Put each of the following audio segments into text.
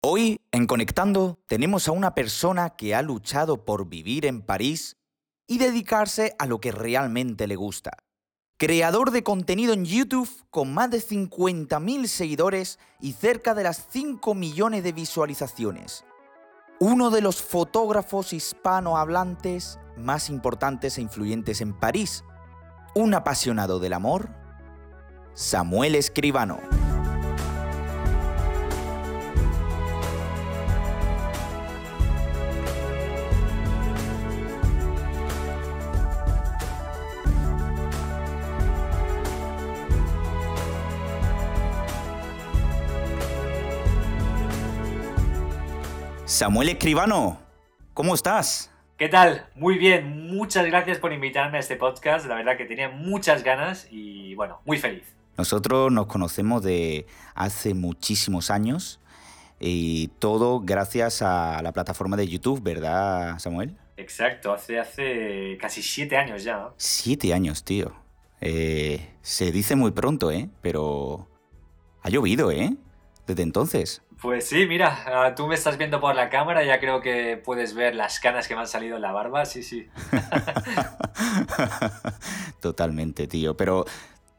Hoy, en Conectando, tenemos a una persona que ha luchado por vivir en París y dedicarse a lo que realmente le gusta. Creador de contenido en YouTube con más de 50.000 seguidores y cerca de las 5 millones de visualizaciones. Uno de los fotógrafos hispanohablantes más importantes e influyentes en París. Un apasionado del amor. Samuel Escribano. Samuel Escribano, ¿cómo estás? ¿Qué tal? Muy bien, muchas gracias por invitarme a este podcast. La verdad que tenía muchas ganas y bueno, muy feliz. Nosotros nos conocemos de hace muchísimos años y todo gracias a la plataforma de YouTube, ¿verdad, Samuel? Exacto, hace, hace casi siete años ya. Siete años, tío. Eh, se dice muy pronto, ¿eh? Pero ha llovido, ¿eh? Desde entonces. Pues sí, mira, ah, tú me estás viendo por la cámara, ya creo que puedes ver las canas que me han salido en la barba, sí, sí. Totalmente, tío, pero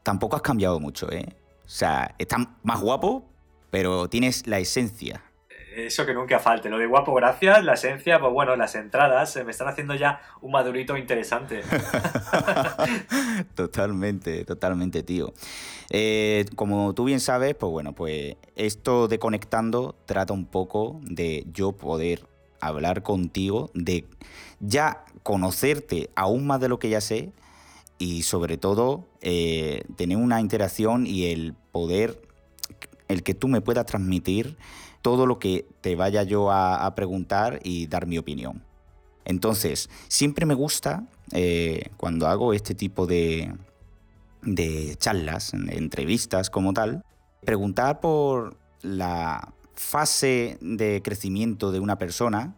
tampoco has cambiado mucho, ¿eh? O sea, estás más guapo, pero tienes la esencia eso que nunca falte. Lo de guapo, gracias. La esencia, pues bueno, las entradas se me están haciendo ya un madurito interesante. totalmente, totalmente, tío. Eh, como tú bien sabes, pues bueno, pues esto de conectando trata un poco de yo poder hablar contigo, de ya conocerte aún más de lo que ya sé y sobre todo eh, tener una interacción y el poder, el que tú me puedas transmitir todo lo que te vaya yo a, preguntar y dar mi opinión. Entonces, siempre me gusta eh, cuando hago este tipo de, de charlas, entrevistas como tal, preguntar por la fase de crecimiento de una persona.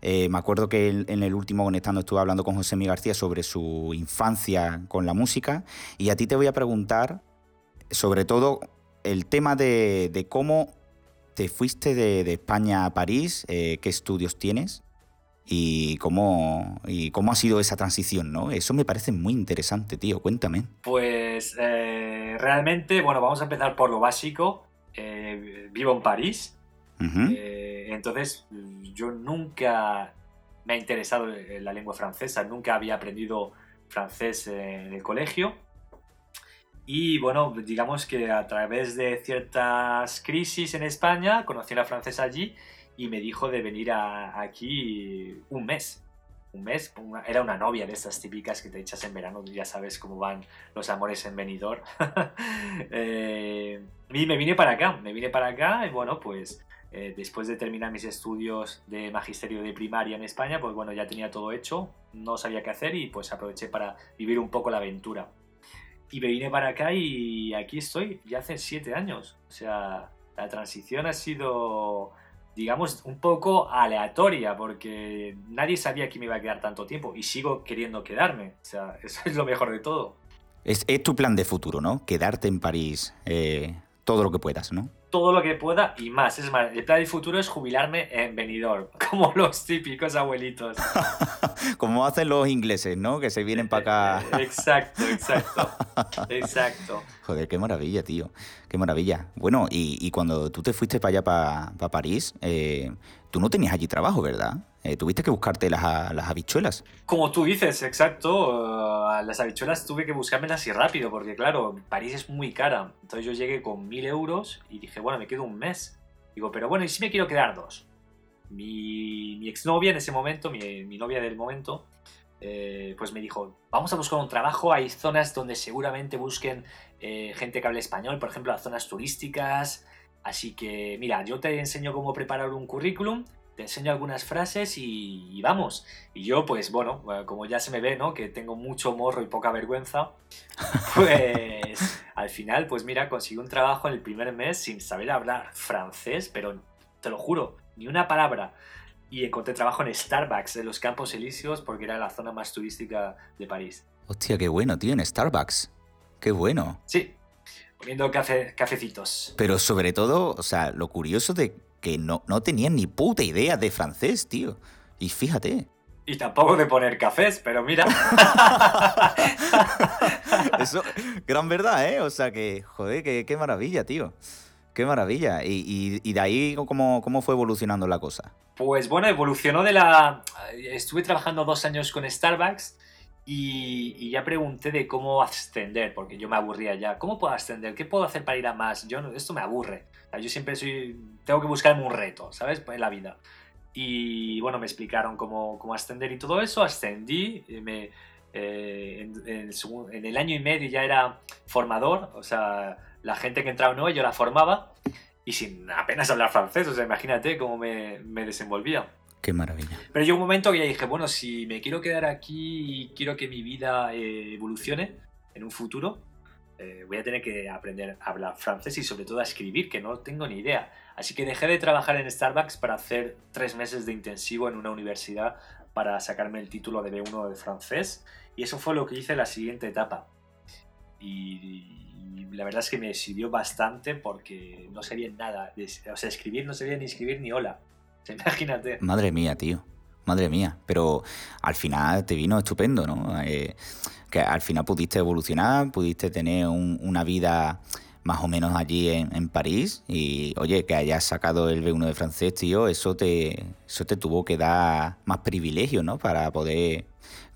Eh, me acuerdo que en el último Conectando estuve hablando con José Miguel García sobre su infancia con la música y a ti te voy a preguntar sobre todo el tema de, de cómo te fuiste de, España a París, eh, ¿qué estudios tienes? Y cómo, y cómo ha sido esa transición, ¿no? Eso me parece muy interesante, tío. Cuéntame. Pues eh, realmente, bueno, vamos a empezar por lo básico. Eh, vivo en París. entonces, yo nunca me ha interesado la lengua francesa, nunca había aprendido francés en el colegio. Y bueno, digamos que a través de ciertas crisis en España, conocí a la francesa allí y me dijo de venir aquí un mes. Un mes, era una novia de estas típicas que te echas en verano, ya sabes cómo van los amores en venidor. Eh, y me vine para acá, me vine para acá y bueno, pues eh, después de terminar mis estudios de magisterio de primaria en España, pues bueno, ya tenía todo hecho, no sabía qué hacer y pues aproveché para vivir un poco la aventura. Y me vine para acá y aquí estoy, ya hace siete años. O sea, la transición ha sido, digamos, un poco aleatoria porque nadie sabía que me iba a quedar tanto tiempo y sigo queriendo quedarme. O sea, eso es lo mejor de todo. Es, tu plan de futuro, ¿no? Quedarte en París eh, todo lo que puedas, ¿no? Todo lo que pueda y más. Es más, el plan del futuro es jubilarme en Benidorm, como los típicos abuelitos. como hacen los ingleses, ¿no? Que se vienen para acá. exacto, exacto. Exacto. Joder, qué maravilla, tío. Qué maravilla. Bueno, y, cuando tú te fuiste para allá, para, París, eh, tú no tenías allí trabajo, ¿verdad? Eh, tuviste que buscarte las, las, habichuelas. Como tú dices, exacto. Uh, las habichuelas tuve que buscármelas así rápido, porque claro, París es muy cara. Entonces yo llegué con mil euros y dije, bueno, me quedo un mes. Digo, pero bueno, ¿y si me quiero quedar dos? Mi, mi exnovia en ese momento, mi, mi novia del momento, eh, pues me dijo, vamos a buscar un trabajo, hay zonas donde seguramente busquen eh, gente que hable español, por ejemplo, las zonas turísticas. Así que, mira, yo te enseño cómo preparar un currículum te enseño algunas frases y, vamos. Y yo, pues bueno, como ya se me ve, ¿no? Que tengo mucho morro y poca vergüenza, pues al final, pues mira, conseguí un trabajo en el primer mes sin saber hablar francés, pero te lo juro, ni una palabra. Y encontré trabajo en Starbucks, en los Campos Elíseos, porque era la zona más turística de París. Hostia, qué bueno, tío, en Starbucks. Qué bueno. Sí, poniendo café, cafecitos. Pero sobre todo, o sea, lo curioso de que no, no tenían ni puta idea de francés, tío. Y fíjate. Y tampoco de poner cafés, pero mira. Eso, gran verdad, ¿eh? O sea que, joder, qué, maravilla, tío. Qué maravilla. ¿Y, de ahí ¿cómo, cómo fue evolucionando la cosa? Pues bueno, evolucionó de la... Estuve trabajando dos años con Starbucks y, ya pregunté de cómo ascender, porque yo me aburría ya. ¿Cómo puedo ascender? ¿Qué puedo hacer para ir a más? Yo esto me aburre. Yo siempre soy, tengo que buscarme un reto, ¿sabes? En la vida. Y bueno, me explicaron cómo, cómo ascender y todo eso. Ascendí, me, eh, en, el año y medio ya era formador, o sea, la gente que entraba nueva yo la formaba y sin apenas hablar francés, o sea, imagínate cómo me, me desenvolvía. Qué maravilla. Pero llegó un momento que ya dije, bueno, si me quiero quedar aquí y quiero que mi vida eh, evolucione en un futuro, eh, voy a tener que aprender a hablar francés y sobre todo a escribir, que no tengo ni idea. Así que dejé de trabajar en Starbucks para hacer tres meses de intensivo en una universidad para sacarme el título de B1 de francés. Y eso fue lo que hice en la siguiente etapa. Y, la verdad es que me sirvió bastante porque no sabía nada. o sea, escribir no sabía ni escribir ni hola. Imagínate. Madre mía, tío. Madre mía. Pero al final te vino estupendo, ¿no? Eh, que al final pudiste evolucionar, pudiste tener una vida más o menos allí en, París y oye, que hayas sacado el B1 de francés, tío, eso te, eso te tuvo que dar más privilegio, ¿no? Para poder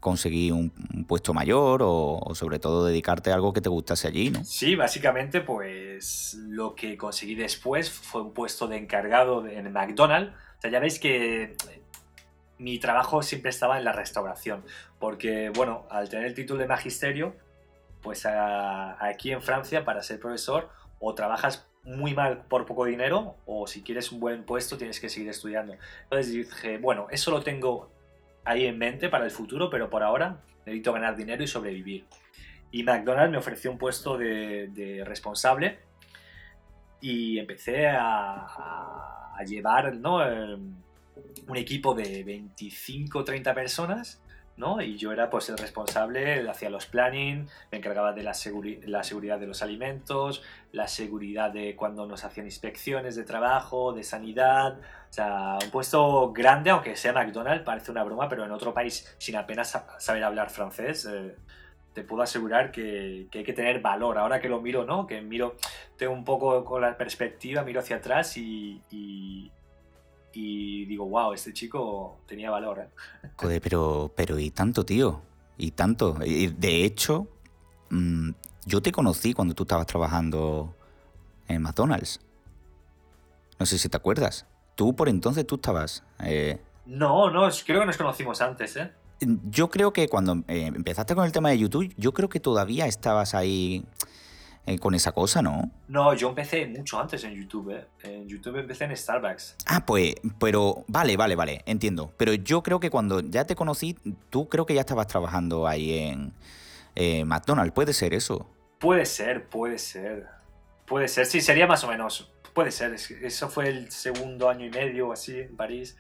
conseguir un, puesto mayor o, sobre todo dedicarte a algo que te gustase allí, ¿no? Sí, básicamente pues lo que conseguí después fue un puesto de encargado en McDonald's o sea, ya veis que mi trabajo siempre estaba en la restauración, porque, bueno, al tener el título de magisterio, pues aquí en Francia, para ser profesor, o trabajas muy mal por poco dinero, o si quieres un buen puesto, tienes que seguir estudiando. Entonces dije, bueno, eso lo tengo ahí en mente para el futuro, pero por ahora necesito ganar dinero y sobrevivir. Y McDonald's me ofreció un puesto de, responsable y empecé a llevar ¿no? Em, un equipo de 25 o 30 personas, ¿no? Y yo era pues el responsable, hacía los planning, me encargaba de la, seguridad de los alimentos, la seguridad de cuando nos hacían inspecciones de trabajo, de sanidad, o sea, un puesto grande, aunque sea McDonald's, parece una broma, pero en otro país sin apenas saber hablar francés, eh, te puedo asegurar que, hay que tener valor. Ahora que lo miro, ¿no? Que miro, tengo un poco con la perspectiva, miro hacia atrás y, digo, wow, este chico tenía valor. ¿eh? Joder, pero, pero y tanto, tío, y tanto. de hecho, mm, yo te conocí cuando tú estabas trabajando en McDonald's. No sé si te acuerdas. Tú por entonces tú estabas... Eh, no, no, creo que nos conocimos antes, ¿eh? yo creo que cuando eh, empezaste con el tema de YouTube, yo creo que todavía estabas ahí eh, con esa cosa, ¿no? No, yo empecé mucho antes en YouTube. ¿eh? En YouTube empecé en Starbucks. Ah, pues, pero vale, vale, vale, entiendo. Pero yo creo que cuando ya te conocí, tú creo que ya estabas trabajando ahí en McDonald's. ¿Puede ser eso? Puede ser, puede ser. Puede ser, sí, sería más o menos. Puede ser, eso fue el segundo año y medio así en París.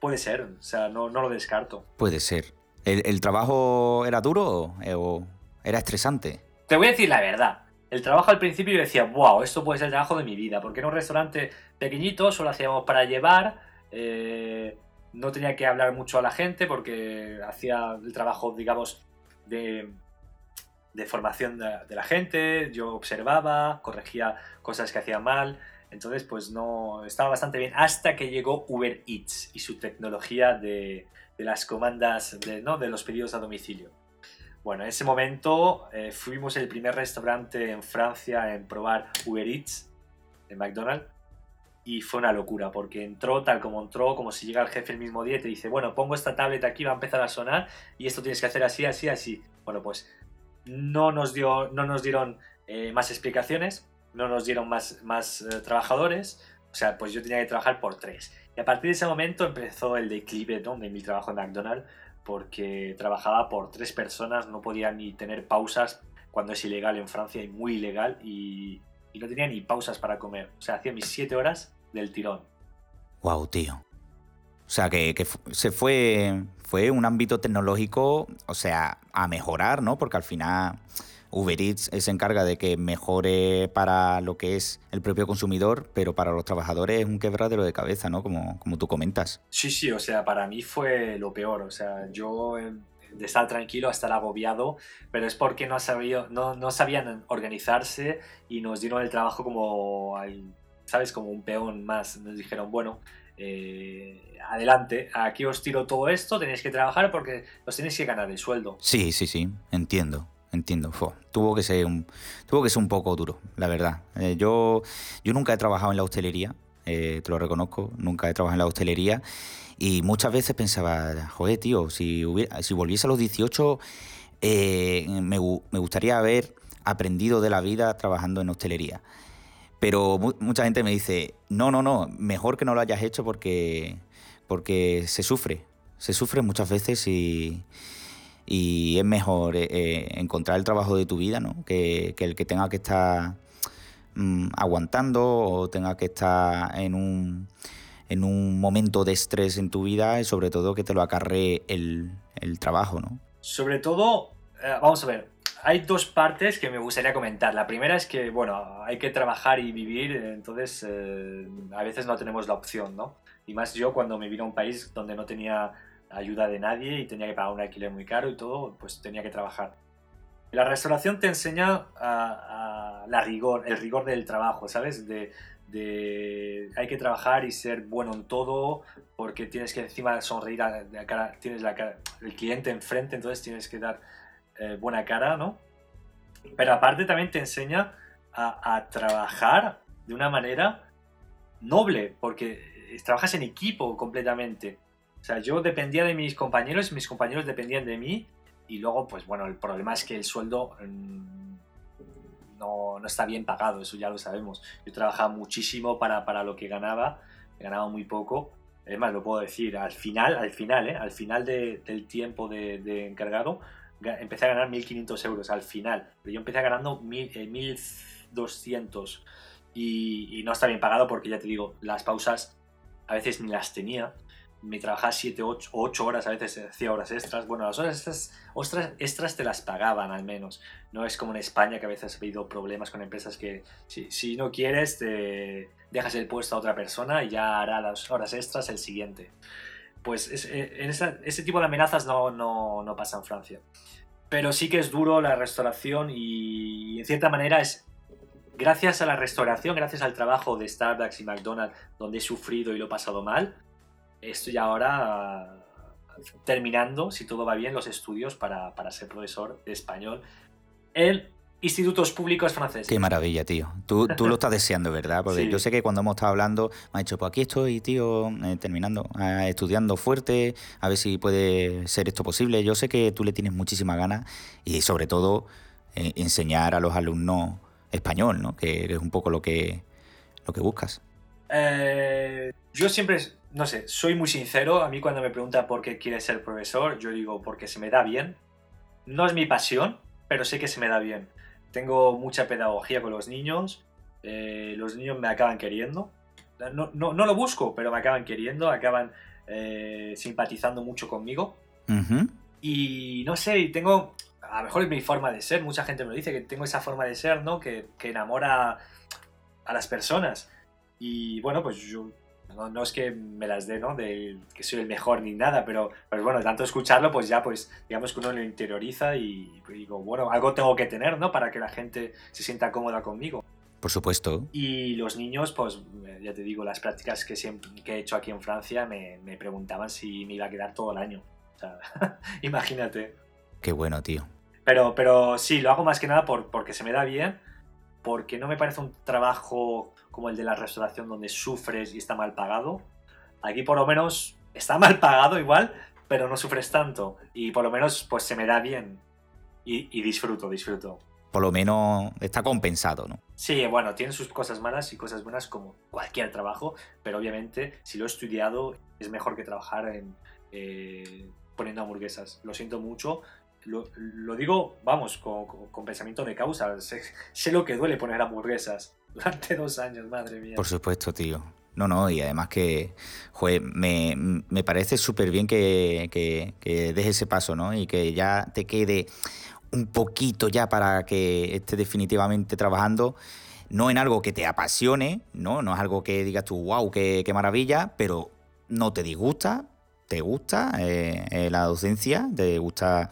Puede ser, o sea, no, no lo descarto. Puede ser. ¿El, trabajo era duro o era estresante? Te voy a decir la verdad. El trabajo al principio yo decía, wow, esto puede ser el trabajo de mi vida, porque en un restaurante pequeñito solo hacíamos para llevar, eh, no tenía que hablar mucho a la gente porque hacía el trabajo, digamos, de, de formación de, de la gente, yo observaba, corregía cosas que hacía mal, entonces, pues no, estaba bastante bien hasta que llegó Uber Eats y su tecnología de, las comandas, de, ¿no? de los pedidos a domicilio. Bueno, en ese momento eh, fuimos el primer restaurante en Francia en probar Uber Eats en McDonald's y fue una locura porque entró tal como entró, como si llega el jefe el mismo día y te dice, bueno, pongo esta tablet aquí, va a empezar a sonar y esto tienes que hacer así, así, así. Bueno, pues no nos, dio, no nos dieron eh, más explicaciones, no nos dieron más, más eh, trabajadores, o sea, pues yo tenía que trabajar por tres. Y a partir de ese momento empezó el declive de mi trabajo en McDonald's, porque trabajaba por tres personas, no podía ni tener pausas cuando es ilegal en Francia y muy ilegal, y, no tenía ni pausas para comer. O sea, hacía mis siete horas del tirón. Wow, tío. O sea, que, que, se fue, fue un ámbito tecnológico, o sea, a mejorar, ¿no? Porque al final Uber Eats se encarga de que mejore para lo que es el propio consumidor, pero para los trabajadores es un quebradero de cabeza, ¿no? Como, como tú comentas. Sí, sí, o sea, para mí fue lo peor. O sea, yo de estar tranquilo a estar agobiado, pero es porque no, no, no sabían organizarse y nos dieron el trabajo como, ¿sabes? Como un peón más. Nos dijeron, bueno, eh, adelante, aquí os tiro todo esto, tenéis que trabajar porque os tenéis que ganar el sueldo. Sí, sí, sí, entiendo. Entiendo, tuvo que ser un tuvo que ser un poco duro, la verdad. Eh, yo, yo nunca he trabajado en la hostelería, eh, te lo reconozco, nunca he trabajado en la hostelería y muchas veces pensaba, joder, tío, si, si volviese a los 18, me, me, gustaría haber aprendido de la vida trabajando en hostelería. Pero mucha gente me dice, no, no, no, mejor que no lo hayas hecho porque, porque se sufre. Se sufre muchas veces y, y es mejor eh, eh, encontrar el trabajo de tu vida, ¿no? Que, el que tenga que estar mm, aguantando o tenga que estar en un, en un momento de estrés en tu vida y sobre todo que te lo acarre el, el trabajo, ¿no? Sobre todo, eh, vamos a ver, hay dos partes que me gustaría comentar. La primera es que, bueno, hay que trabajar y vivir, entonces a veces no tenemos la opción, ¿no? Y más yo cuando me vine a un país donde no tenía ayuda de nadie y tenía que pagar un alquiler muy caro y todo, pues tenía que trabajar. La restauración te enseña a, la rigor, el rigor del trabajo, ¿sabes? De, de, hay que trabajar y ser bueno en todo porque tienes que encima sonreír a la cara, tienes la cara, el cliente enfrente, entonces tienes que dar eh, buena cara, ¿no? Pero aparte también te enseña a, trabajar de una manera noble, porque trabajas en equipo completamente. Sea, yo dependía de mis compañeros mis compañeros dependían de mí. Y luego, pues bueno, el problema es que el sueldo mm, no, no, está bien pagado, eso ya lo sabemos. Yo trabajaba muchísimo para, para lo que ganaba, ganaba muy poco. Además, lo puedo decir, al final, al final, ¿eh? al final del tiempo de, de encargado, empecé a ganar 1.500 euros al final, pero yo empecé ganando 1.200 eh, y, y, no está bien pagado porque ya te digo, las pausas a veces ni las tenía. Me trabajaba 7, 8, 8 horas, a veces hacía horas extras. Bueno, las horas extras, extras, te las pagaban al menos. No es como en España que a veces ha habido problemas con empresas que si, no quieres te dejas el puesto a otra persona y ya hará las horas extras el siguiente pues eh, en ese tipo de amenazas no, no, no, pasa en Francia. Pero sí que es duro la restauración y en cierta manera es gracias a la restauración, gracias al trabajo de Starbucks y McDonald's, donde he sufrido y lo he pasado mal, estoy ahora terminando, si todo va bien, los estudios para, para ser profesor de español en institutos públicos franceses. Qué maravilla, tío. Tú, tú lo estás deseando, ¿verdad? Porque yo sé que cuando hemos estado hablando, me ha dicho, pues aquí estoy, tío, eh, terminando, eh, estudiando fuerte, a ver si puede ser esto posible. Yo sé que tú le tienes muchísimas ganas y sobre todo eh, enseñar a los alumnos español, ¿no? Que es un poco lo que, lo que buscas. yo siempre, no sé, soy muy sincero. A mí cuando me pregunta por qué quieres ser profesor, yo digo porque se me da bien. No es mi pasión, pero sé que se me da bien tengo mucha pedagogía con los niños, eh, los niños me acaban queriendo. No, no, no, lo busco, pero me acaban queriendo, acaban eh, simpatizando mucho conmigo. Y no sé, tengo, a lo mejor es mi forma de ser, mucha gente me lo dice, que tengo esa forma de ser, ¿no? Que, que enamora a las personas. Y bueno, pues yo no, es que me las dé, ¿no? De que soy el mejor ni nada, pero pues bueno, tanto escucharlo, pues ya, pues digamos que uno lo interioriza y digo, bueno, algo tengo que tener, ¿no? Para que la gente se sienta cómoda conmigo. Por supuesto. Y los niños, pues ya te digo, las prácticas que, siempre, que he hecho aquí en Francia me, me preguntaban si me iba a quedar todo el año. O sea, imagínate. Qué bueno, tío. Pero, pero sí, lo hago más que nada por, porque se me da bien, porque no me parece un trabajo como el de la restauración donde sufres y está mal pagado. Aquí por lo menos está mal pagado igual, pero no sufres tanto. Y por lo menos pues se me da bien. Y, disfruto, disfruto. Por lo menos está compensado, ¿no? Sí, bueno, tiene sus cosas malas y cosas buenas como cualquier trabajo, pero obviamente si lo he estudiado es mejor que trabajar en, eh, poniendo hamburguesas. Lo siento mucho, lo, digo, vamos, con, pensamiento de causa. Sé, lo que duele poner hamburguesas durante dos años, madre mía. Por supuesto, tío. No, no, y además que, joder, me, me parece súper bien que, que, que des ese paso, ¿no? Y que ya te quede un poquito ya para que esté definitivamente trabajando, no en algo que te apasione, ¿no? No es algo que digas tú, wow, qué, qué maravilla, pero no te disgusta, te gusta eh, eh, la docencia, te gusta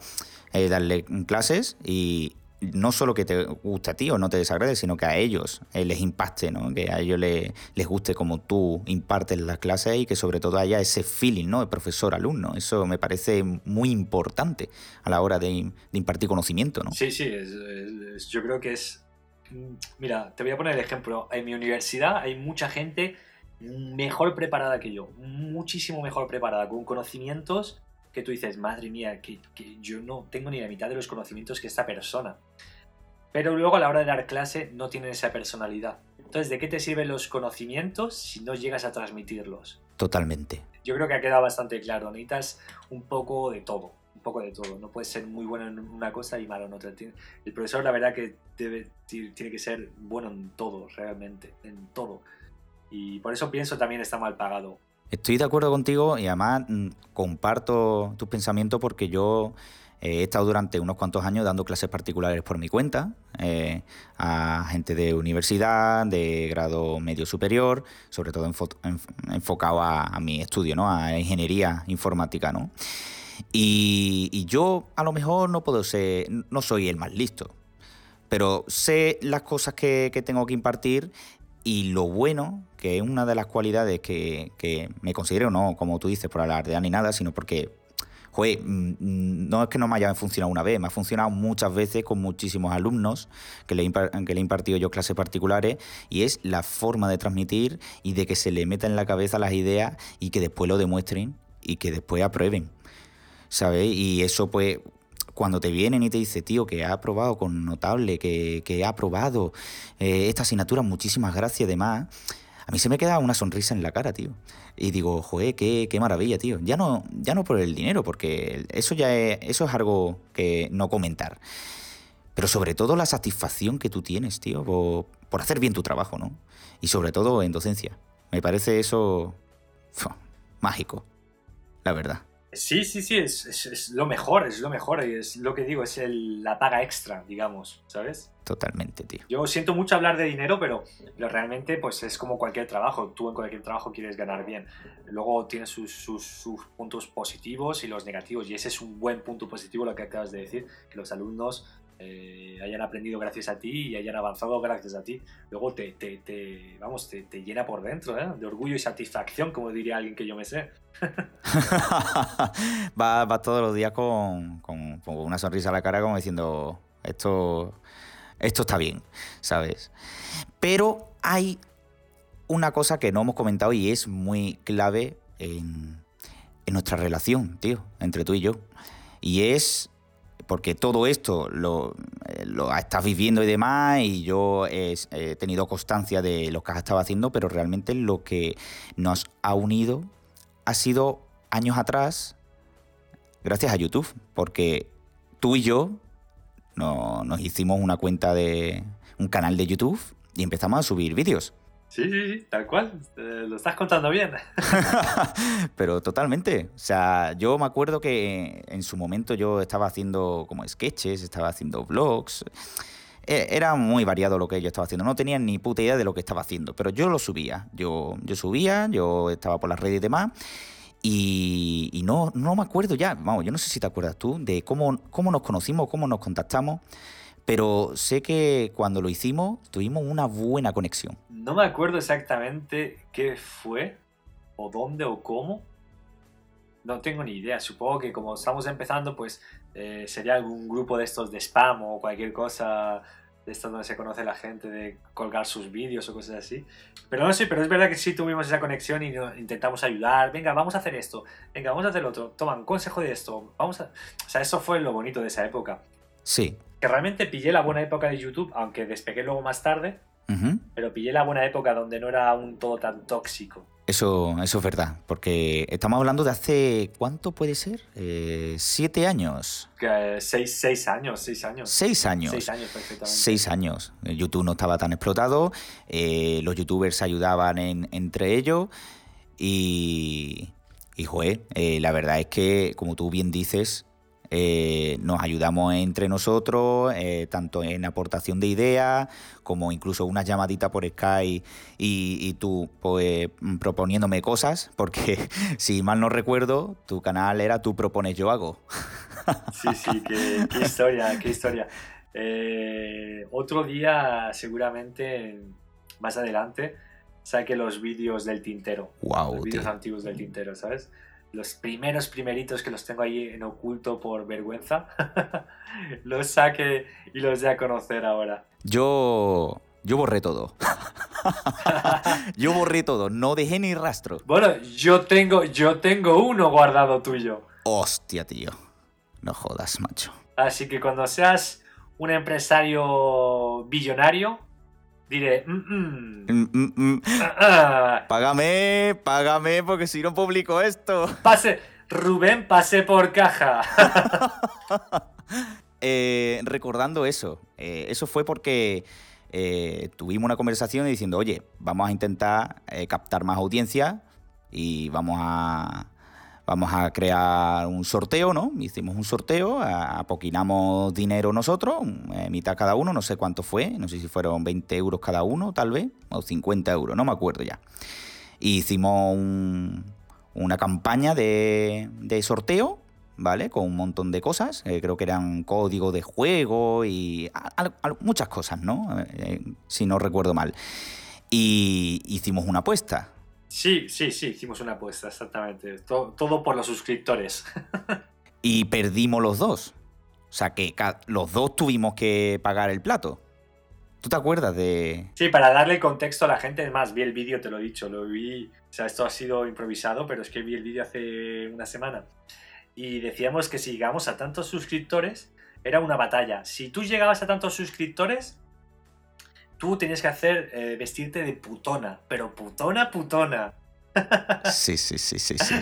eh, darle clases y no solo que te guste a ti o no te desagrade, sino que a ellos les impacte, ¿no? que a ellos les, les guste como tú impartes las clases y que sobre todo haya ese feeling ¿no? de profesor-alumno. Eso me parece muy importante a la hora de, impartir conocimiento. ¿no? Sí, sí, yo creo que es... Mira, te voy a poner el ejemplo. En mi universidad hay mucha gente mejor preparada que yo, muchísimo mejor preparada, con conocimientos que tú dices, madre mía, que, yo no tengo ni la mitad de los conocimientos que esta persona. Pero luego a la hora de dar clase no tienen esa personalidad. Entonces, ¿de qué te sirven los conocimientos si no llegas a transmitirlos? Totalmente. Yo creo que ha quedado bastante claro. Necesitas un poco de todo. Un poco de todo. No puedes ser muy bueno en una cosa y malo en otra. El profesor, la verdad, que debe, tiene que ser bueno en todo, realmente. En todo. Y por eso pienso también está mal pagado. Estoy de acuerdo contigo y además mm, comparto tus pensamientos porque yo eh, he estado durante unos cuantos años dando clases particulares por mi cuenta eh, a gente de universidad, de grado medio superior, sobre todo enfocado a, mi estudio, ¿no? a ingeniería informática. ¿no? Y, yo a lo mejor no puedo ser, no soy el más listo, pero sé las cosas que tengo que impartir y lo bueno, que es una de las cualidades que, me considero, no como tú dices, por alardear ni nada, sino porque, mm, no es que no me haya funcionado una vez, me ha funcionado muchas veces con muchísimos alumnos que le, que le he impartido yo clases particulares y es la forma de transmitir y de que se le meta en la cabeza las ideas y que después lo demuestren y que después aprueben. ¿Sabes? Y eso pues cuando te vienen y te dicen, tío, que ha aprobado con notable, que, ha aprobado eh, esta asignatura, muchísimas gracias, demás. A mí se me queda una sonrisa en la cara, tío. Y digo, joder, qué, maravilla, tío. Ya no, ya no por el dinero, porque eso ya es, eso es algo que no comentar. Pero sobre todo la satisfacción que tú tienes, tío, por, por hacer bien tu trabajo, ¿no? Y sobre todo en docencia. Me parece eso mágico, la verdad. Sí, sí, sí, es, lo mejor, es lo mejor, es lo que digo, es la paga extra, digamos, ¿sabes? Totalmente, tío. Yo siento mucho hablar de dinero, pero, realmente pues es como cualquier trabajo, tú en cualquier trabajo quieres ganar bien. Luego tienes sus, sus, puntos positivos y los negativos, y ese es un buen punto positivo lo que acabas de decir, que los alumnos eh, hayan aprendido gracias a ti y hayan avanzado gracias a ti. Luego te, te, vamos, te, llena por dentro, ¿eh? de orgullo y satisfacción, como diría alguien que yo me sé. va, todos los días con, una sonrisa a la cara como diciendo, esto, esto está bien, ¿sabes? Pero hay una cosa que no hemos comentado y es muy clave en, en nuestra relación, tío, entre tú y yo. Y es porque todo esto lo, eh, lo, estás viviendo y demás, y yo he, tenido constancia de lo que has estado haciendo, pero realmente lo que nos ha unido ha sido años atrás, gracias a YouTube, porque tú y yo nos hicimos una cuenta de un canal de YouTube y empezamos a subir vídeos. Sí, sí, sí, tal cual. lo estás contando bien. Pero totalmente. O sea, yo me acuerdo que en su momento yo estaba haciendo como sketches, estaba haciendo vlogs. E, era muy variado lo que yo estaba haciendo. No tenía ni puta idea de lo que estaba haciendo, pero yo lo subía. Yo, yo subía, yo estaba por las redes y demás. Y, y no, no me acuerdo ya, vamos, yo no sé si te acuerdas tú de cómo, cómo nos conocimos, cómo nos contactamos pero sé que cuando lo hicimos tuvimos una buena conexión. No me acuerdo exactamente qué fue, o dónde, o cómo. No tengo ni idea. Supongo que como estamos empezando, pues eh, sería algún grupo de estos de spam o cualquier cosa de esto donde se conoce la gente de colgar sus vídeos o cosas así. Pero no sé, pero es verdad que sí tuvimos esa conexión y intentamos ayudar. Venga, vamos a hacer esto. Venga, vamos a hacer lo otro. Toma, un consejo de esto. Vamos a... O sea, eso fue lo bonito de esa época. Sí. Que realmente pillé la buena época de YouTube, aunque despegué luego más tarde, pero pillé la buena época donde no era un todo tan tóxico. Eso, eso es verdad, porque estamos hablando de hace, ¿cuánto puede ser? Eh, ¿Siete años? seis, seis, años, seis años. Seis años. Seis años, perfectamente. Seis años. YouTube no estaba tan explotado, eh, los youtubers ayudaban entre ellos y, y joder, eh, la verdad es que, como tú bien dices, eh, nos ayudamos entre nosotros, eh, tanto en aportación de ideas como incluso una llamadita por Skype y, tú pues proponiéndome cosas, porque si mal no recuerdo, tu canal era tú propones yo hago. Sí, sí, qué, historia, qué historia. Eh, otro día, seguramente, más adelante, saque los vídeos del tintero. Wow, los vídeos antiguos del tintero, ¿sabes? Los primeros primeritos que los tengo ahí en oculto por vergüenza, los saque y los dé a conocer ahora. Yo, yo borré todo. yo borré todo, no dejé ni rastro. Bueno, yo tengo, yo tengo uno guardado tuyo. Hostia, tío. No jodas, macho. Así que cuando seas un empresario billonario, diré, mm, mm, mm, ah, ah". págame, págame, porque si no publico esto. Pase, Rubén, pase por caja. Eh, recordando eso, eh, eso fue porque eh, tuvimos una conversación diciendo, oye, vamos a intentar captar más audiencia y vamos a, vamos a crear un sorteo, ¿no? Hicimos un sorteo, apoquinamos dinero nosotros, eh, mitad cada uno, no sé cuánto fue, no sé si fueron 20 euros cada uno, tal vez, o 50 euros, no me acuerdo ya. hicimos una campaña de, sorteo, ¿vale? Con un montón de cosas, eh, creo que eran códigos de juego y muchas cosas, ¿no? Eh, si no recuerdo mal. Y hicimos una apuesta, Sí, sí, sí, hicimos una apuesta, exactamente. Todo, por los suscriptores. y perdimos los dos. O sea que los dos tuvimos que pagar el plato. ¿Tú te acuerdas de...? Sí, para darle contexto a la gente, más, vi el vídeo, te lo he dicho, lo vi, o sea, esto ha sido improvisado, pero es que vi el vídeo hace una semana. Y decíamos que si llegamos a tantos suscriptores, era una batalla. Si tú llegabas a tantos suscriptores, tú tenías que hacer eh, vestirte de putona, pero putona, putona. Sí, sí, sí, sí, sí.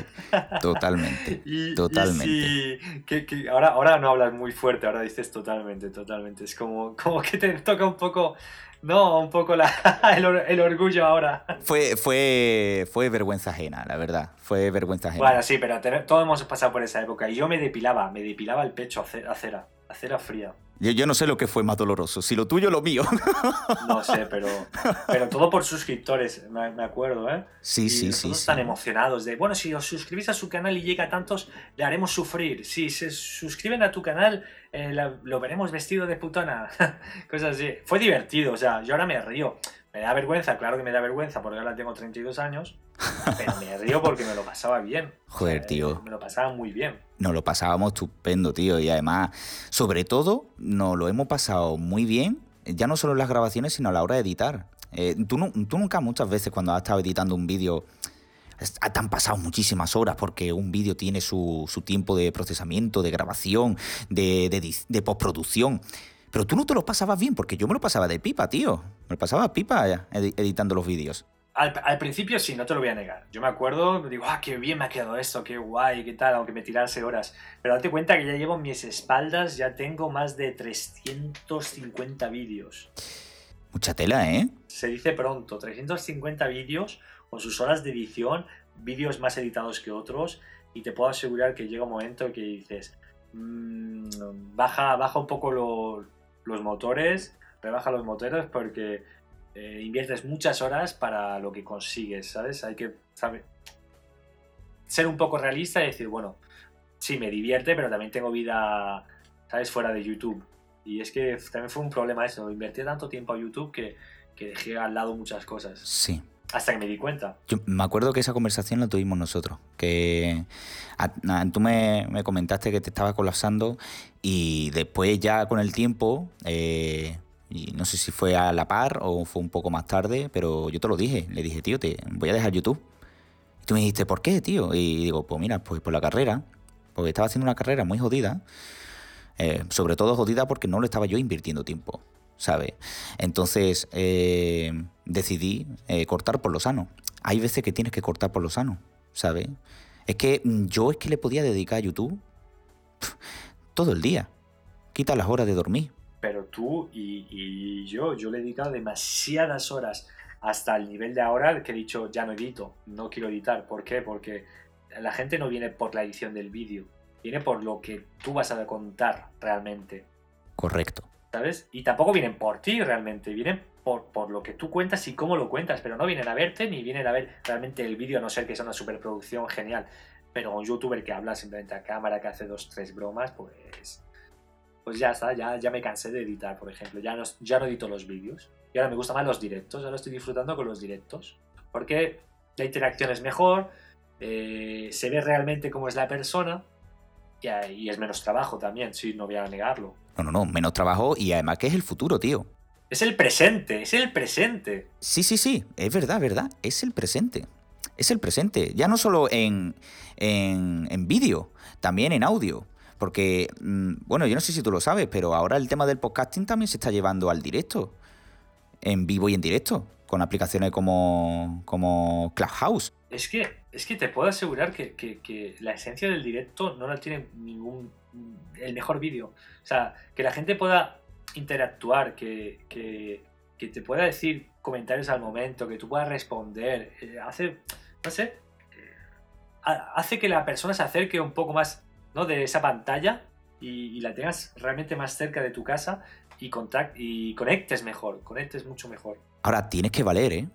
Totalmente. totalmente. que, ahora, ahora no hablas muy fuerte, ahora dices totalmente, totalmente. Es como, como que te toca un poco, no, un poco la, el, orgullo ahora. Fue, fue, fue vergüenza ajena, la verdad. Fue vergüenza ajena. Bueno, sí, pero todos hemos pasado por esa época. Y yo me depilaba, me depilaba el pecho a cera, a cera fría. Yo, no sé lo que fue más doloroso, si lo tuyo o lo mío. No sé, pero, pero todo por suscriptores, me, acuerdo, ¿eh? Sí, sí, sí. Están emocionados de, bueno, si os suscribís a su canal y llega a tantos, le haremos sufrir. Si se suscriben a tu canal, eh, lo veremos vestido de putona. Cosas así. Fue divertido, o sea, yo ahora me río. Me da vergüenza, claro que me da vergüenza porque ahora tengo 32 años, pero me río porque me lo pasaba bien. Joder, tío. Me lo pasaba muy bien. Nos lo pasábamos estupendo, tío. Y además, sobre todo, nos lo hemos pasado muy bien, ya no solo en las grabaciones, sino a la hora de editar. Eh, tú, nunca muchas veces cuando has estado editando un vídeo te han pasado muchísimas horas porque un vídeo tiene su, tiempo de procesamiento, de grabación, de, de postproducción. Pero tú no te lo pasabas bien, porque yo me lo pasaba de pipa, tío. Me lo pasaba pipa editando los vídeos. Al, principio sí, no te lo voy a negar. Yo me acuerdo, digo, ah, qué bien me ha quedado esto, qué guay, qué tal, aunque me tirase horas. Pero date cuenta que ya llevo en mis espaldas, ya tengo más de 350 vídeos. Mucha tela, ¿eh? Se dice pronto, 350 vídeos con sus horas de edición, vídeos más editados que otros, y te puedo asegurar que llega un momento que dices, mmm, baja, baja un poco lo, los motores, rebaja los motores porque eh, inviertes muchas horas para lo que consigues, ¿sabes? Hay que ser un poco realista y decir, bueno, sí, me divierte, pero también tengo vida, ¿sabes? Fuera de YouTube. Y es que también fue un problema eso, invertí tanto tiempo a YouTube que, que dejé al lado muchas cosas. Sí, hasta que me di cuenta. Yo me acuerdo que esa conversación la tuvimos nosotros, que tú me, comentaste que te estaba colapsando y después ya con el tiempo, eh, y no sé si fue a la par o fue un poco más tarde, pero yo te lo dije, le dije, tío, te voy a dejar YouTube. Y tú me dijiste, ¿por qué, tío? Y digo, pues mira, pues por la carrera, porque estaba haciendo una carrera muy jodida, eh, sobre todo jodida porque no le estaba yo invirtiendo tiempo. ¿Sabes? Entonces eh, decidí eh, cortar por lo sano. Hay veces que tienes que cortar por lo sano, ¿sabes? Es que yo es que le podía dedicar a YouTube todo el día. Quita las horas de dormir. Pero tú y, yo, yo le he dedicado demasiadas horas hasta el nivel de ahora que he dicho, ya no edito, no quiero editar. ¿Por qué? Porque la gente no viene por la edición del vídeo, viene por lo que tú vas a contar realmente. Correcto. Y tampoco vienen por ti realmente, vienen por, por, lo que tú cuentas y cómo lo cuentas, pero no vienen a verte ni vienen a ver realmente el vídeo, a no ser que sea una superproducción genial. Pero un youtuber que habla simplemente a cámara, que hace dos, tres bromas, pues. Pues ya está, ya, ya me cansé de editar, por ejemplo. Ya no, ya no edito los vídeos. Y ahora me gustan más los directos, ahora estoy disfrutando con los directos. Porque la interacción es mejor, eh, se ve realmente cómo es la persona y, es menos trabajo también, sí, no voy a negarlo. No, no, no, menos trabajo y además que es el futuro, tío. Es el presente, es el presente. Sí, sí, sí, es verdad, verdad, es el presente. Es el presente, ya no solo en, en, vídeo, también en audio. Porque, mm, bueno, yo no sé si tú lo sabes, pero ahora el tema del podcasting también se está llevando al directo. En vivo y en directo, con aplicaciones como, como Clubhouse. Es que, es que te puedo asegurar que, la esencia del directo no la tiene ningún. El mejor vídeo. O sea, que la gente pueda interactuar, que, te pueda decir comentarios al momento, que tú puedas responder. Eh, hace. no sé. Eh, hace que la persona se acerque un poco más ¿no? de esa pantalla y, la tengas realmente más cerca de tu casa y, contact, y conectes mejor, conectes mucho mejor. Ahora, tienes que valer, ¿eh?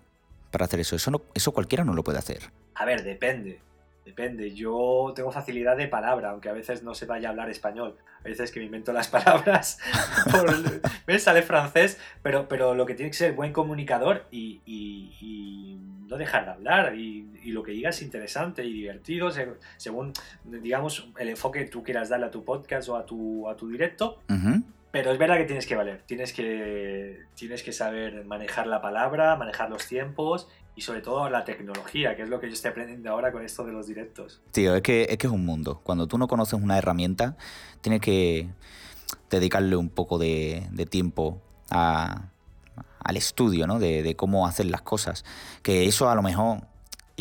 para hacer eso. Eso, no, eso cualquiera no lo puede hacer. A ver, depende. Depende. Yo tengo facilidad de palabra, aunque a veces no se vaya a hablar español. A veces que me invento las palabras. Por, me sale francés, pero, pero lo que tiene que ser buen comunicador y, no dejar de hablar. Y, lo que digas es interesante y divertido, según, digamos, el enfoque que tú quieras darle a tu podcast o a tu, a tu directo. Pero es verdad que tienes que valer, tienes que, tienes que saber manejar la palabra, manejar los tiempos y sobre todo la tecnología, que es lo que yo estoy aprendiendo ahora con esto de los directos. Tío, es que es, que es un mundo. Cuando tú no conoces una herramienta, tienes que dedicarle un poco de, tiempo al estudio, ¿no? De, de, cómo hacer las cosas. Que eso a lo mejor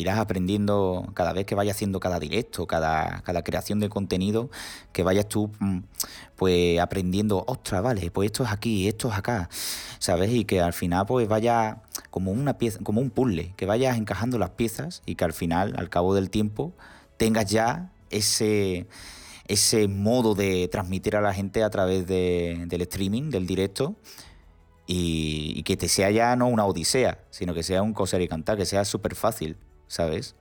irás aprendiendo cada vez que vayas haciendo cada directo, cada, cada creación de contenido, que vayas tú mm, pues aprendiendo, ostras, vale, pues esto es aquí, esto es acá, ¿sabes? Y que al final pues vaya como una pieza, como un puzzle, que vayas encajando las piezas y que al final, al cabo del tiempo, tengas ya ese ese modo de transmitir a la gente a través del streaming, del directo, y, y, que te sea ya no una odisea, sino que sea un coser y cantar, que sea súper fácil. ¿Sabes?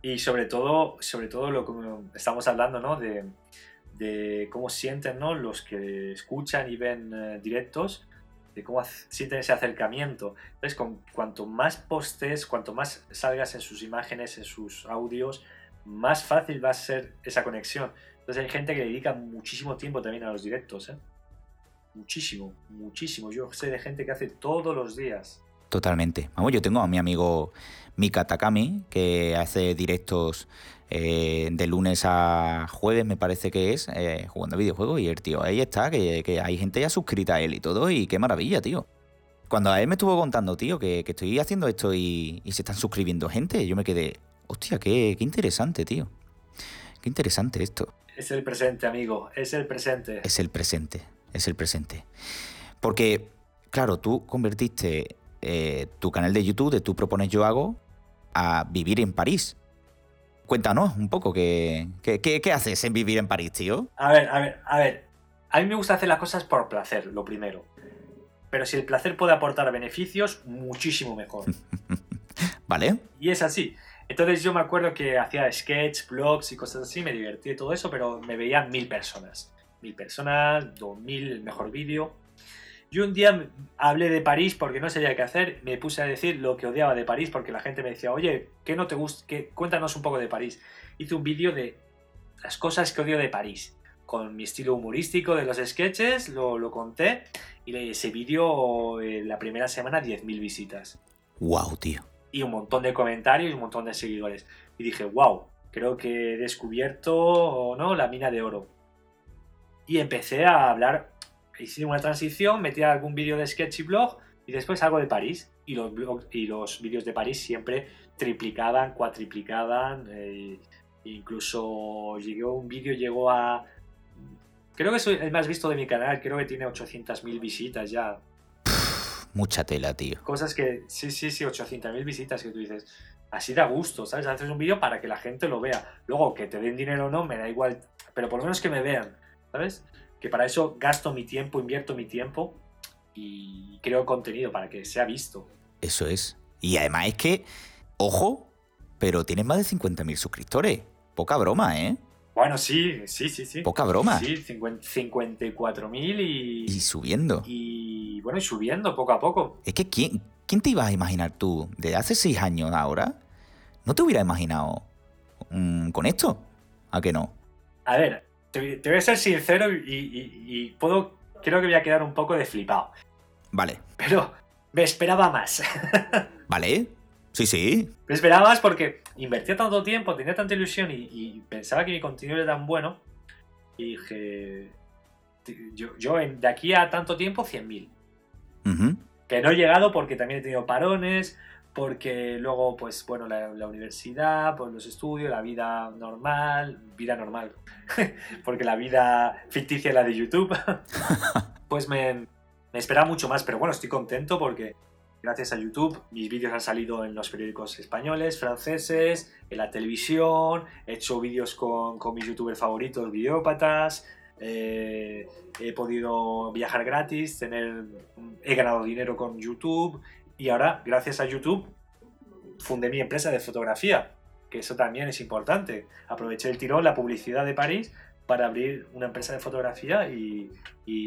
Y sobre todo, sobre todo lo que estamos hablando, ¿no? De, cómo sienten, ¿no? Los que escuchan y ven eh, directos, de cómo sienten ese acercamiento. Entonces, con, cuanto más postes, cuanto más salgas en sus imágenes, en sus audios, más fácil va a ser esa conexión. Entonces hay gente que dedica muchísimo tiempo también a los directos, ¿eh? Muchísimo, muchísimo. Yo sé de gente que hace todos los días. Totalmente. Vamos, yo tengo a mi amigo Mika Takami, que hace directos eh, de lunes a jueves, me parece que es, eh, jugando videojuegos. Y el tío ahí está, que, hay gente ya suscrita a él y todo. Y qué maravilla, tío. Cuando a él me estuvo contando, tío, que, estoy haciendo esto y, se están suscribiendo gente, yo me quedé, hostia, qué, qué interesante, tío. Qué interesante esto. Es el presente, amigo, es el presente. Es el presente, es el presente. Porque, claro, tú convertiste eh, tu canal de YouTube de Tú Propones Yo Hago a vivir en París. Cuéntanos un poco, ¿qué, qué, haces en vivir en París, tío? A ver, a ver, a ver. A mí me gusta hacer las cosas por placer, lo primero. Pero si el placer puede aportar beneficios, muchísimo mejor. ¿Vale? Y es así. Entonces yo me acuerdo que hacía sketch, blogs y cosas así, me divertí todo eso, pero me veían mil personas. Mil personas, dos mil, el mejor vídeo. Yo un día hablé de París porque no sabía qué hacer, me puse a decir lo que odiaba de París porque la gente me decía, oye, ¿qué no te gusta? Cuéntanos un poco de París. Hice un vídeo de las cosas que odio de París, con mi estilo humorístico de los sketches, lo, conté y ese vídeo eh, la primera semana 10.000 visitas. ¡Wow, tío! Y un montón de comentarios y un montón de seguidores. Y dije, wow, creo que he descubierto ¿no? la mina de oro. Y empecé a hablar hice una transición, metí algún vídeo de sketch y blog y después algo de París. Y los, y los vídeos de París siempre triplicaban, cuatriplicaban. Eh, incluso llegó un vídeo, llegó a. Creo que es el más visto de mi canal, creo que tiene 800.000 visitas ya. Mucha tela, tío. Cosas que. Sí, sí, sí, 800.000 visitas que tú dices. así da gusto, ¿sabes? Haces un vídeo para que la gente lo vea. Luego, que te den dinero o no, me da igual, pero por lo menos que me vean, ¿sabes? Que para eso gasto mi tiempo, invierto mi tiempo y creo contenido para que sea visto. Eso es. Y además es que, ojo, pero tienes más de 50.000 suscriptores. Poca broma, ¿eh? Bueno, sí, sí, sí, sí. Poca broma. Sí, 54.000 y... Y subiendo. Y bueno, y subiendo poco a poco. Es que ¿quién, ¿quién te ibas a imaginar tú de hace seis años ahora? ¿No te hubiera imaginado mm, con esto? ¿A que no? A ver, te, voy a ser sincero y, puedo... Creo que voy a quedar un poco de flipado. Vale. Pero me esperaba más. vale. Sí, sí. Me esperaba más porque invertía tanto tiempo, tenía tanta ilusión y, pensaba que mi contenido era tan bueno. Y dije, yo, de aquí a tanto tiempo, 100.000. Que no he llegado porque también he tenido parones, porque luego, pues bueno, la, universidad, pues los estudios, la vida normal, vida normal, porque la vida ficticia es la de YouTube, pues me, me esperaba mucho más, pero bueno, estoy contento porque gracias a YouTube mis vídeos han salido en los periódicos españoles, franceses, en la televisión, he hecho vídeos con, con mis youtubers favoritos, videópatas, eh, he podido viajar gratis, tener, he ganado dinero con YouTube y ahora, gracias a YouTube, fundé mi empresa de fotografía, que eso también es importante. Aproveché el tirón, la publicidad de París para abrir una empresa de fotografía y,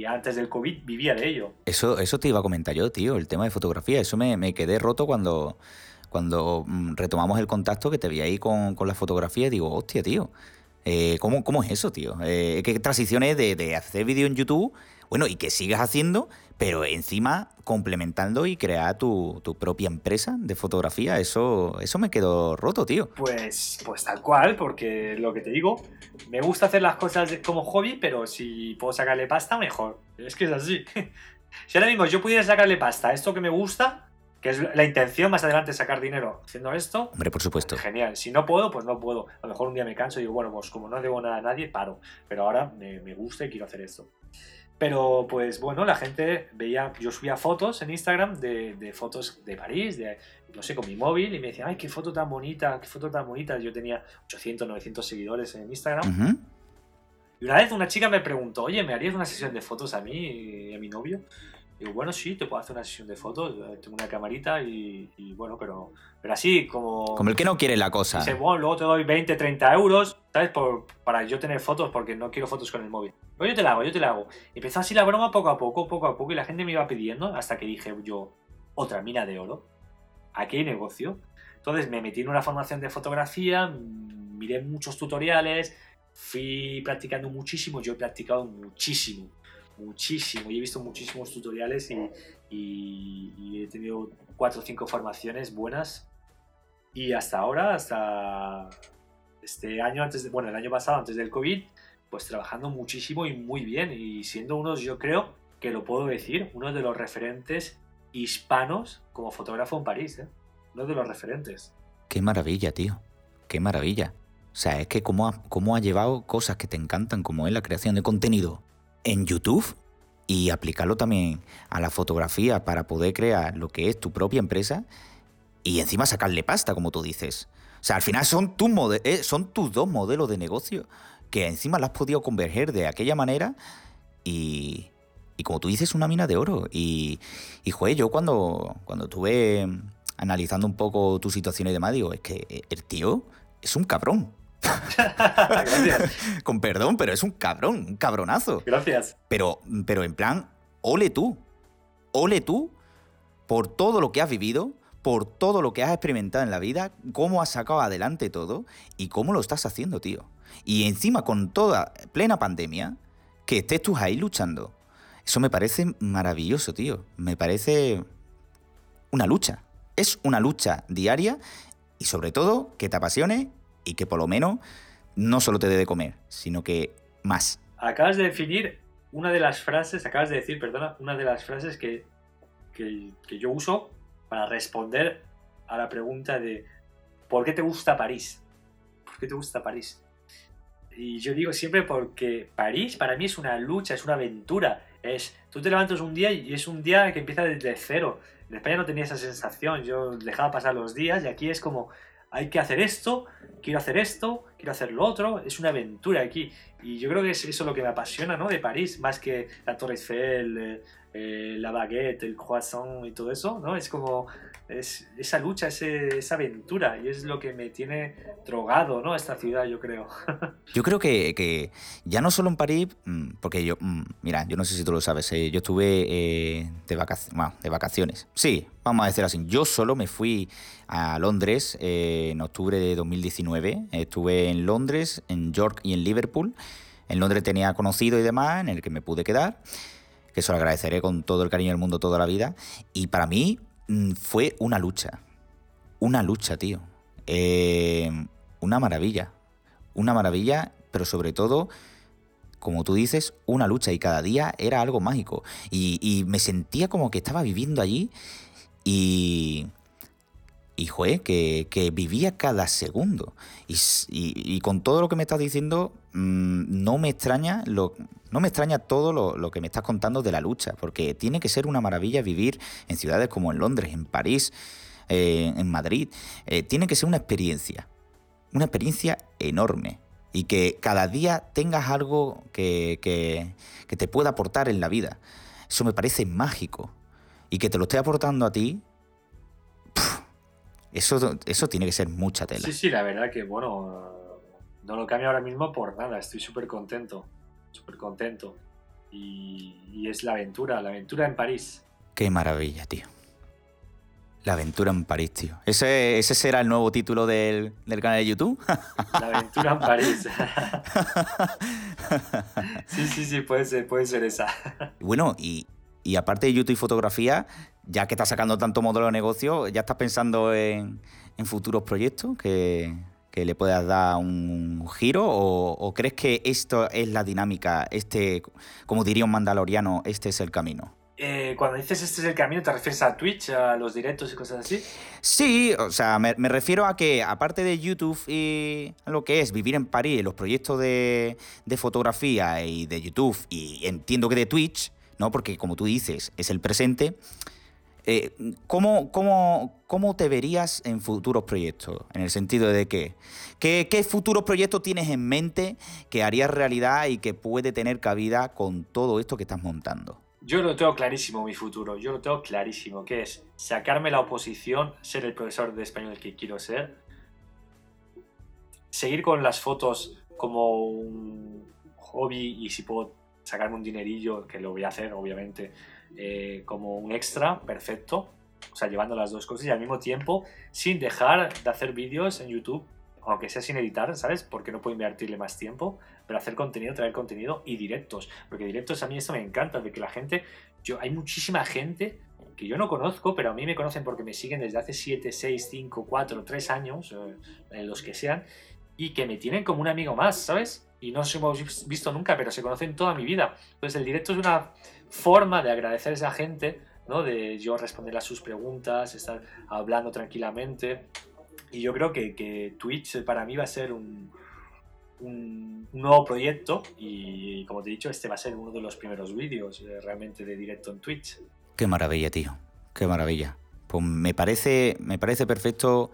antes del COVID vivía de ello. Eso, eso te iba a comentar yo, tío, el tema de fotografía. Eso me, quedé roto cuando, cuando mm, retomamos el contacto que te vi ahí con, con la fotografía y digo, hostia, tío. Eh, ¿cómo, ¿cómo, es eso, tío? Eh, ¿Qué transiciones de, de hacer vídeo en YouTube? Bueno, y que sigas haciendo, pero encima complementando y crear tu, propia empresa de fotografía. Eso, eso me quedó roto, tío. Pues, pues tal cual, porque lo que te digo, me gusta hacer las cosas como hobby, pero si puedo sacarle pasta, mejor. Es que es así. si ahora mismo yo pudiera sacarle pasta a esto que me gusta, que es la intención más adelante sacar dinero haciendo esto. Hombre, por supuesto. Genial. Si no puedo, pues no puedo. A lo mejor un día me canso y digo, bueno, pues como no debo nada a nadie, paro. Pero ahora me, me gusta y quiero hacer esto. Pero pues bueno, la gente veía, yo subía fotos en Instagram de, fotos de París, de, no sé, con mi móvil y me decían, ay, qué foto tan bonita, qué foto tan bonita. Yo tenía 800, 900 seguidores en Instagram. Y una vez una chica me preguntó, oye, ¿me harías una sesión de fotos a mí y a mi novio? Digo, bueno, sí, te puedo hacer una sesión de fotos, tengo una camarita y, bueno, pero, pero así como... Como el que no quiere la cosa. Dice, bueno, luego te doy 20, 30 euros, ¿sabes? Por, para yo tener fotos porque no quiero fotos con el móvil. Pero yo te la hago, yo te la hago. Y empezó así la broma poco a poco, poco a poco, y la gente me iba pidiendo hasta que dije yo, otra mina de oro, aquí hay negocio. Entonces me metí en una formación de fotografía, miré muchos tutoriales, fui practicando muchísimo, yo he practicado muchísimo muchísimo y he visto muchísimos tutoriales y, he tenido cuatro o cinco formaciones buenas y hasta ahora, hasta este año antes de, bueno, el año pasado antes del COVID, pues trabajando muchísimo y muy bien y siendo unos, yo creo que lo puedo decir, uno de los referentes hispanos como fotógrafo en París, ¿eh? uno de los referentes. Qué maravilla, tío, qué maravilla. O sea, es que cómo cómo ha llevado cosas que te encantan, como es la creación de contenido, en YouTube y aplicarlo también a la fotografía para poder crear lo que es tu propia empresa y encima sacarle pasta, como tú dices. O sea, al final son, tus eh, son tus dos modelos de negocio que encima las has podido converger de aquella manera y, y como tú dices, una mina de oro. Y, y joder, yo cuando, cuando estuve analizando un poco tu situación y demás, digo, es que el tío es un cabrón. Gracias. Con perdón, pero es un cabrón, un cabronazo. Gracias. Pero, pero en plan, ole tú. Ole tú por todo lo que has vivido, por todo lo que has experimentado en la vida, cómo has sacado adelante todo y cómo lo estás haciendo, tío. Y encima con toda plena pandemia, que estés tú ahí luchando. Eso me parece maravilloso, tío. Me parece una lucha. Es una lucha diaria y sobre todo que te apasione y que por lo menos no solo te dé de comer, sino que más. Acabas de definir una de las frases, acabas de decir, perdona, una de las frases que, que, yo uso para responder a la pregunta de ¿por qué te gusta París? ¿Por qué te gusta París? Y yo digo siempre porque París para mí es una lucha, es una aventura. Es, tú te levantas un día y es un día que empieza desde cero. En España no tenía esa sensación, yo dejaba pasar los días y aquí es como hay que hacer esto, quiero hacer esto, quiero hacer lo otro, es una aventura aquí. Y yo creo que es eso lo que me apasiona, ¿no? De París, más que la Torre Eiffel, eh, eh, la baguette, el croissant y todo eso, ¿no? Es como es, esa lucha, esa aventura, y es lo que me tiene drogado, ¿no? Esta ciudad, yo creo. yo creo que, ya no solo en París, mm, porque yo, mm, mira, yo no sé si tú lo sabes, eh, yo estuve eh, de, vacaciones, de vacaciones. Sí, vamos a decir así. Yo solo me fui a Londres en octubre de 2019. Estuve en Londres, en York y en Liverpool. En Londres tenía conocido y demás, en el que me pude quedar que eso lo agradeceré con todo el cariño del mundo toda la vida. Y para mí mm, fue una lucha. Una lucha, tío. Eh, una maravilla. Una maravilla, pero sobre todo, como tú dices, una lucha. Y cada día era algo mágico. Y, me sentía como que estaba viviendo allí. Y, y fue que, vivía cada segundo. Y, con todo lo que me estás diciendo, mm, no me extraña lo, no me extraña todo lo, que me estás contando de la lucha, porque tiene que ser una maravilla vivir en ciudades como en Londres, en París, eh, en Madrid. Eh, tiene que ser una experiencia, una experiencia enorme. Y que cada día tengas algo que, te pueda aportar en la vida. Eso me parece mágico. Y que te lo esté aportando a ti, eso, eso tiene que ser mucha tela. Sí, sí, la verdad que, bueno, no lo cambio ahora mismo por nada. Estoy súper contento, súper contento. Y, es la aventura, la aventura en París. Qué maravilla, tío. La aventura en París, tío. ¿Ese, ese será el nuevo título del, canal de YouTube? La aventura en París. sí, sí, sí, puede ser, puede ser esa. Bueno, y, y aparte de YouTube y fotografía, ya que estás sacando tanto modelo de negocio, ¿ya estás pensando en, futuros proyectos que, le puedas dar un giro? O, crees que esto es la dinámica? Este, como diría un mandaloriano, este es el camino? Eh, cuando dices este es el camino, ¿te refieres a Twitch, a los directos y cosas así? Sí, o sea, me, refiero a que aparte de YouTube y lo que es vivir en París, los proyectos de, de fotografía y de YouTube, y entiendo que de Twitch, ¿no? Porque como tú dices, es el presente. Eh, ¿cómo, cómo, te verías en futuros proyectos? En el sentido de ¿qué, ¿qué futuros proyectos tienes en mente que harías realidad y que puede tener cabida con todo esto que estás montando? Yo lo tengo clarísimo, mi futuro. Yo lo tengo clarísimo, que es sacarme la oposición, ser el profesor de español que quiero ser, seguir con las fotos como un hobby y si puedo sacarme un dinerillo, que lo voy a hacer, obviamente, eh, como un extra, perfecto. O sea, llevando las dos cosas y al mismo tiempo, sin dejar de hacer vídeos en YouTube, aunque sea sin editar, ¿sabes? Porque no puedo invertirle más tiempo, pero hacer contenido, traer contenido y directos. Porque directos a mí esto me encanta, de que la gente, yo, hay muchísima gente que yo no conozco, pero a mí me conocen porque me siguen desde hace 7, 6, 5, 4, 3 años, eh, los que sean, y que me tienen como un amigo más, ¿sabes? Y no nos hemos visto nunca, pero se conocen toda mi vida. Entonces el directo es una forma de agradecer a esa gente. De yo responder a sus preguntas, estar hablando tranquilamente. Y yo creo que, Twitch para mí va a ser un, un, nuevo proyecto y, como te he dicho, este va a ser uno de los primeros vídeos eh, realmente de directo en Twitch. Qué maravilla, tío. Qué maravilla. Pues me parece, me parece perfecto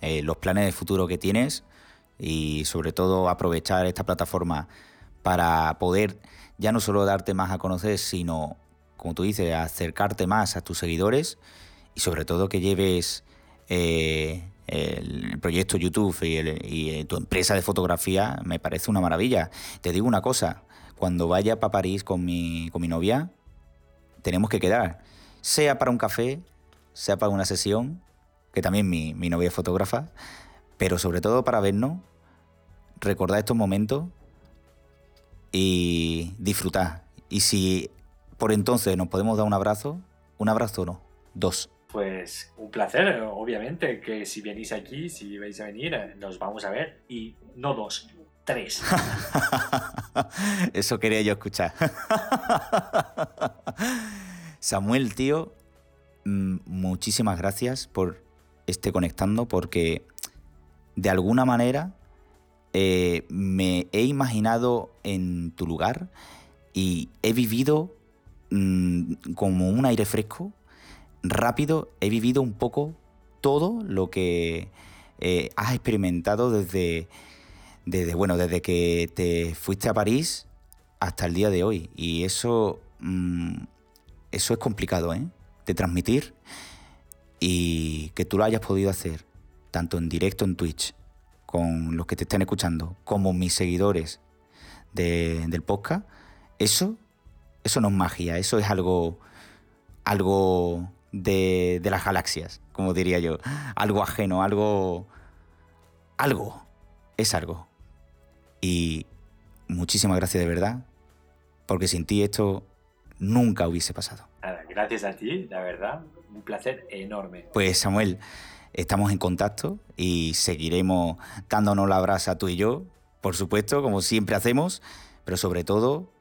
eh, los planes de futuro que tienes y sobre todo aprovechar esta plataforma para poder ya no solo darte más a conocer, sino, como tú dices, acercarte más a tus seguidores y sobre todo que lleves eh, el proyecto YouTube y, y, tu empresa de fotografía, me parece una maravilla. Te digo una cosa, cuando vaya para París con mi, con mi novia, tenemos que quedar, sea para un café, sea para una sesión, que también mi, mi novia es fotógrafa, pero sobre todo para vernos, recordar estos momentos y disfrutar. Y si por entonces nos podemos dar un abrazo, un abrazo no, dos. Pues un placer, obviamente, que si venís aquí, si vais a venir, eh, nos vamos a ver. Y no dos, tres. Eso quería yo escuchar. Samuel, tío, mm, muchísimas gracias por este conectando, porque de alguna manera eh, me he imaginado en tu lugar y he vivido mm, como un aire fresco, rápido, he vivido un poco todo lo que eh, has experimentado desde, bueno, desde que te fuiste a París hasta el día de hoy. Y eso, mm, eso es complicado, ¿eh? De transmitir y que tú lo hayas podido hacer, tanto en directo en Twitch, con los que te estén escuchando, como mis seguidores del podcast, eso, eso no es magia, eso es algo, algo de, de las galaxias, como diría yo, algo ajeno, algo, algo, es algo. Y muchísimas gracias de verdad, porque sin ti esto nunca hubiese pasado. Gracias a ti, la verdad, un placer enorme. Pues Samuel, estamos en contacto y seguiremos dándonos la brasa tú y yo, por supuesto, como siempre hacemos, pero sobre todo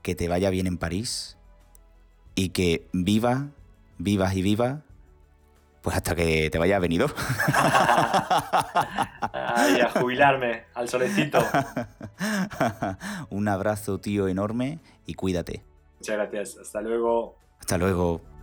que te vaya bien en París y que viva, vivas y viva, pues hasta que te vaya venido. Ay, a jubilarme, al solecito. Un abrazo, tío, enorme y cuídate. Muchas gracias. Hasta luego. Hasta luego.